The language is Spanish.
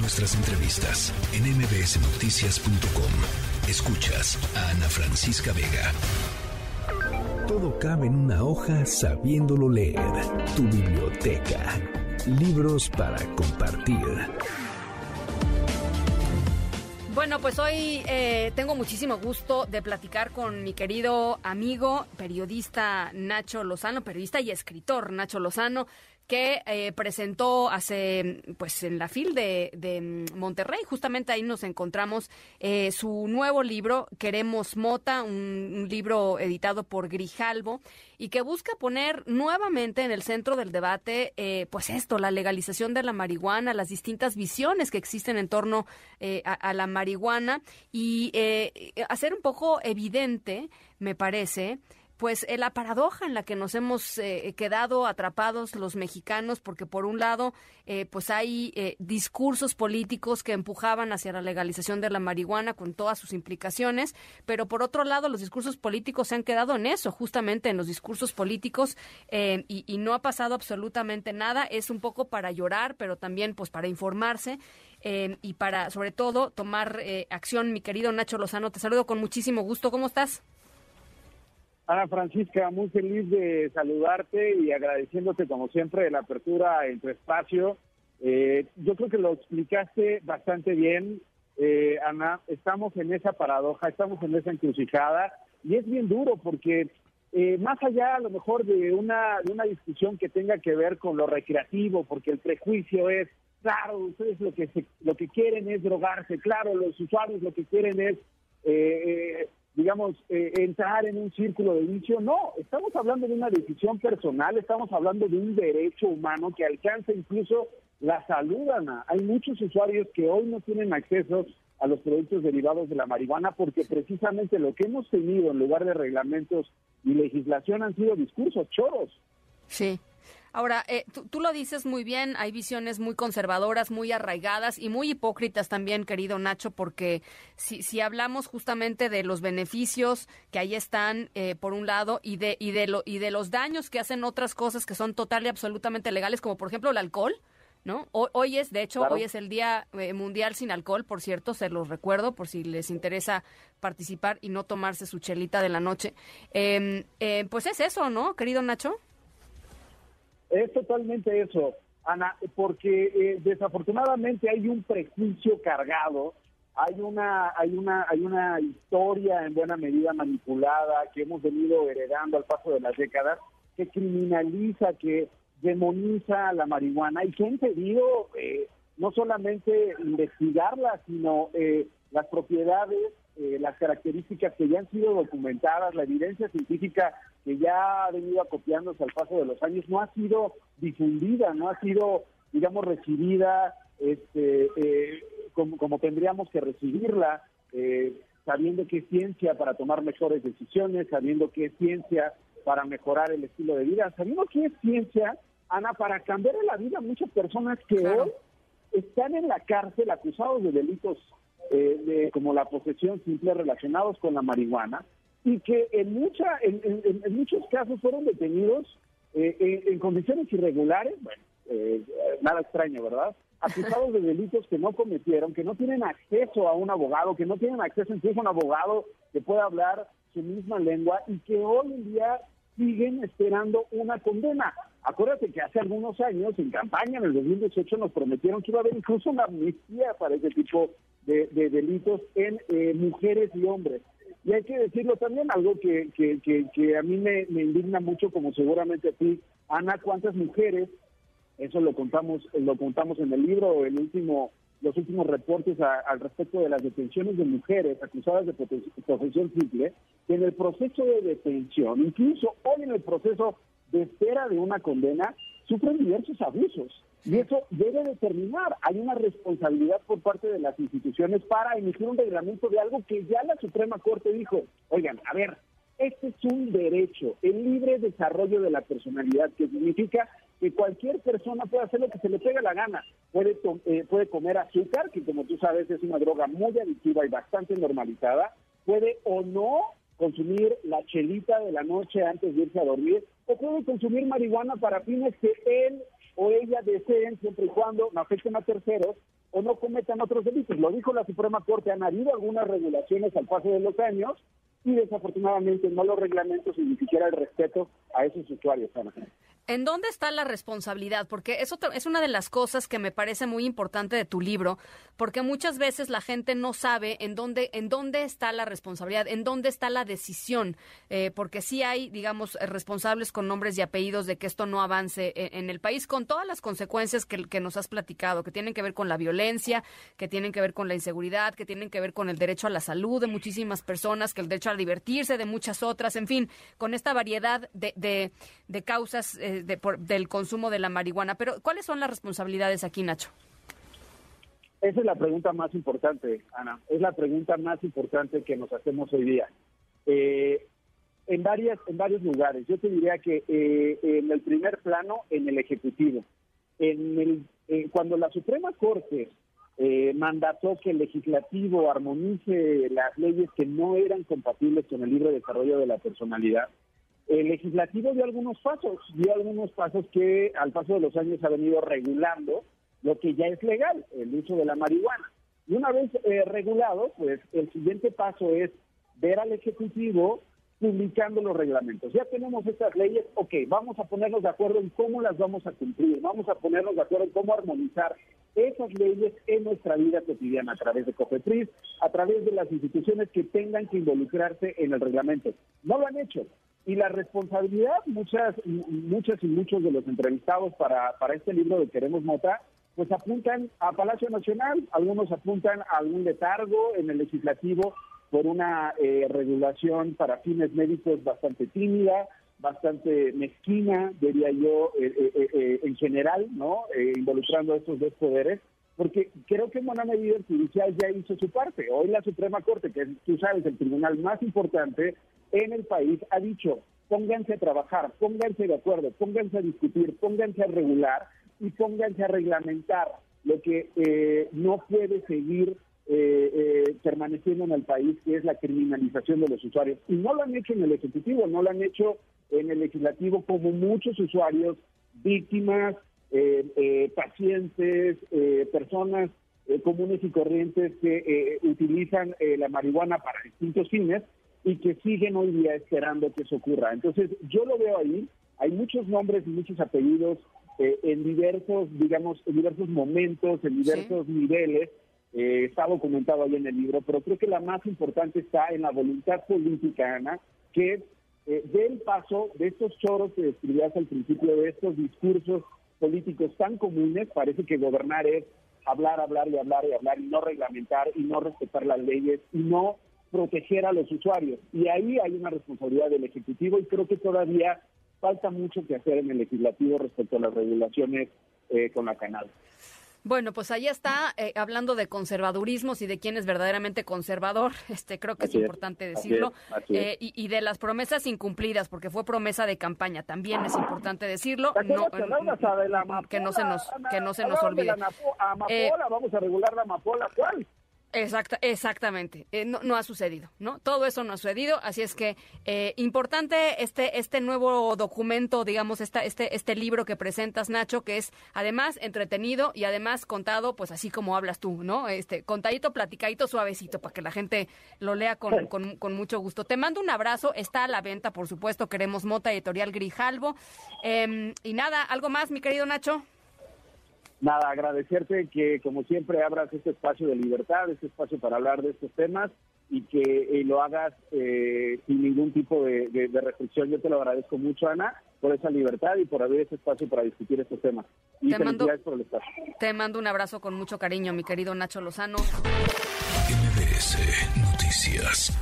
Nuestras entrevistas en mbsnoticias.com. Escuchas a Ana Francisca Vega. Todo cabe en una hoja sabiéndolo leer. Tu biblioteca. Libros para compartir. Bueno, pues hoy eh, tengo muchísimo gusto de platicar con mi querido amigo, periodista Nacho Lozano, periodista y escritor Nacho Lozano, que eh, presentó hace, pues en la FIL de, Monterrey, justamente ahí nos encontramos eh, su nuevo libro, Queremos Mota, un, libro editado por Grijalvo, y que busca poner nuevamente en el centro del debate, eh, pues esto, la legalización de la marihuana, las distintas visiones que existen en torno a, a, la marihuana, y hacer un poco evidente, me parece, pues eh, la paradoja en la que nos hemos eh, quedado atrapados los mexicanos, porque por un lado, eh, pues hay discursos políticos que empujaban hacia la legalización de la marihuana con todas sus implicaciones, pero por otro lado, los discursos políticos se han quedado en eso, justamente en los discursos políticos, y, y, no ha pasado absolutamente nada. Es un poco para llorar, pero también pues para informarse. y para, sobre todo, tomar acción. Mi querido Nacho Lozano, te saludo con muchísimo gusto. ¿Cómo estás? Ana Francisca, muy feliz de saludarte y agradeciéndote como siempre la apertura en tu espacio. Eh, yo creo que lo explicaste bastante bien, eh, Ana. Estamos en esa paradoja, estamos en esa encrucijada y es bien duro porque eh, más allá a lo mejor de una, de una discusión que tenga que ver con lo recreativo, porque el prejuicio es, claro, ustedes lo que, lo que quieren es drogarse, claro, los usuarios lo que quieren es digamos, eh, entrar en un círculo de vicio. No, estamos hablando de una decisión personal, estamos hablando de un derecho humano que alcanza incluso la salud, Ana. Hay muchos usuarios que hoy no tienen acceso a los productos derivados de la marihuana porque precisamente lo que hemos tenido en lugar de reglamentos y legislación han sido discursos choros. Sí. Ahora, eh, tú, lo dices muy bien, hay visiones muy conservadoras, muy arraigadas y muy hipócritas también, querido Nacho, porque si, si hablamos justamente de los beneficios que ahí están, eh, por un lado, y de, y, de lo, y de los daños que hacen otras cosas que son total y absolutamente legales, como por ejemplo el alcohol, ¿no? Hoy, es, de hecho, hoy es el Día eh, Mundial sin Alcohol, por cierto, se los recuerdo por si les interesa participar y no tomarse su chelita de la noche. Em, pues es eso, ¿no, querido Nacho? Es totalmente eso, Ana, porque eh, desafortunadamente hay un prejuicio cargado, hay una, hay una, hay una historia en buena medida manipulada que hemos venido heredando al paso de las décadas, que criminaliza, que demoniza la marihuana. Y que ha impedido eh, no solamente investigarla, sino eh, las propiedades, las características que ya han sido documentadas, la evidencia científica que ya ha venido acopiándose al paso de los años, no ha sido difundida, no ha sido, digamos, recibida este, eh, como, tendríamos que recibirla, eh, sabiendo que es ciencia para tomar mejores decisiones, sabiendo que es ciencia para mejorar el estilo de vida, sabiendo que es ciencia, Ana, para cambiar la vida a muchas personas que hoy están en la cárcel acusados de delitos eh, como la posesión simple relacionados con la marihuana, y que en, mucha, en, muchos casos fueron detenidos eh, en, condiciones irregulares, bueno, eh, nada extraño, ¿verdad? Acusados de delitos que no cometieron, que no tienen acceso a un abogado, que no tienen acceso incluso a un abogado que pueda hablar su misma lengua y que hoy en día siguen esperando una condena. Acuérdate que hace algunos años, en campaña, en el 2018, nos prometieron que iba a haber incluso una amnistía para ese tipo de, delitos en eh, mujeres y hombres. Y hay que decirlo también, algo que, que, que, a mí me, indigna mucho, como seguramente a ti, Ana, cuántas mujeres, eso lo contamos, lo contamos en el libro, el último, los últimos reportes al respecto de las detenciones de mujeres acusadas de profesión simple, que en el proceso de detención, incluso hoy en el proceso de espera de una condena, sufren diversos abusos. Y eso debe determinar. Hay una responsabilidad por parte de las instituciones para emitir un reglamento de algo que ya la Suprema Corte dijo, oigan, a ver, este es un derecho, el libre desarrollo de la personalidad, que significa que cualquier persona puede hacer lo que se le pega la gana. Puede, eh, puede comer azúcar, que como tú sabes es una droga muy adictiva y bastante normalizada. Puede o no consumir la chelita de la noche antes de irse a dormir, o puede consumir marihuana para fines que él o ella deseen siempre y cuando no afecten a terceros, o no cometan otros delitos. Lo dijo la Suprema Corte, han habido algunas regulaciones al paso de los años y desafortunadamente no los reglamentos ni siquiera el respeto a esos usuarios. ¿En dónde está la responsabilidad? Porque eso es una de las cosas que me parece muy importante de tu libro, porque muchas veces la gente no sabe en dónde, en dónde está la responsabilidad, en dónde está la decisión, eh, porque sí hay, digamos, responsables con nombres y apellidos de que esto no avance en, el país, con todas las consecuencias que, que, nos has platicado, que tienen que ver con la violencia, que tienen que ver con la inseguridad, que tienen que ver con el derecho a la salud de muchísimas personas, que el derecho a divertirse de muchas otras, en fin, con esta variedad de, de, causas. Eh, del consumo de la marihuana. Pero, ¿cuáles son las responsabilidades aquí, Nacho? Esa es la pregunta más importante, Ana. Es la pregunta más importante que nos hacemos hoy día. Eh, en, varias, en varios lugares. Yo te diría que eh, en el primer plano, en el Ejecutivo. En el, eh, cuando la Suprema Corte mandató que el legislativo armonice las leyes que no eran compatibles con el libre desarrollo de la personalidad, el legislativo dio algunos pasos, dio algunos pasos que al paso de los años ha venido regulando lo que ya es legal, el uso de la marihuana. Y una vez eh, regulado, pues el siguiente paso es ver al Ejecutivo publicando los reglamentos. Ya tenemos estas leyes, ok, vamos a ponernos de acuerdo en cómo las vamos a cumplir, vamos a ponernos de acuerdo en cómo armonizar esas leyes en nuestra vida cotidiana a través de COFEPRIS, a través de las instituciones que tengan que involucrarse en el reglamento. No lo han hecho. Y la responsabilidad, muchas, muchas y muchos de los entrevistados para, para este libro de Queremos Mota, pues apuntan a Palacio Nacional, algunos apuntan a algún letargo en el legislativo por una eh, regulación para fines médicos bastante tímida, bastante mezquina, diría yo, eh, eh, en general, ¿no? involucrando a estos dos poderes, porque creo que en buena medida el judicial ya hizo su parte. Hoy la Suprema Corte, que tú sabes, el tribunal más importante, en el país ha dicho, pónganse a trabajar, pónganse de acuerdo, pónganse a discutir, pónganse a regular y pónganse a reglamentar lo que eh, no puede seguir eh, eh, permaneciendo en el país, que es la criminalización de los usuarios. Y no lo han hecho en el Ejecutivo, no lo han hecho en el Legislativo como muchos usuarios, víctimas, pacientes, personas comunes y corrientes que utilizan la marihuana para distintos fines y que siguen hoy día esperando que eso ocurra. Entonces, yo lo veo ahí, hay muchos nombres y muchos apellidos eh, en diversos, digamos, en diversos momentos, en diversos niveles, eh, está documentado ahí en el libro, pero creo que la más importante está en la voluntad política, Ana, que es eh, del paso de estos choros que describías al principio, de estos discursos políticos tan comunes, parece que gobernar es hablar, hablar y hablar y hablar y no reglamentar y no respetar las leyes y no proteger a los usuarios. Y ahí hay una responsabilidad del Ejecutivo y creo que todavía falta mucho que hacer en el legislativo respecto a las regulaciones eh, con la canal. Bueno, pues ahí está, eh, hablando de conservadurismos y de quién es verdaderamente conservador, este creo que es importante decirlo, eh, y, de las promesas incumplidas, porque fue promesa de campaña, también es importante decirlo, no, que no se nos que no se nos olvide. vamos a regular la amapola, ¿cuál? Exacta, exactamente, eh, no, ha sucedido, ¿no? Todo eso no ha sucedido, así es que eh, importante este este nuevo documento, digamos, esta, este este libro que presentas, Nacho, que es además entretenido y además contado, pues así como hablas tú, ¿no? Este contadito, platicadito, suavecito, para que la gente lo lea con, con, con, mucho gusto. Te mando un abrazo, está a la venta, por supuesto, queremos Mota Editorial Grijalvo. Em, y nada, ¿algo más, mi querido Nacho? Nada, agradecerte que como siempre abras este espacio de libertad, este espacio para hablar de estos temas y que eh, lo hagas eh, sin ningún tipo de, restricción. Yo te lo agradezco mucho, Ana, por esa libertad y por abrir este espacio para discutir estos temas. Y te mando, por el espacio. Te mando un abrazo con mucho cariño, mi querido Nacho Lozano. Noticias.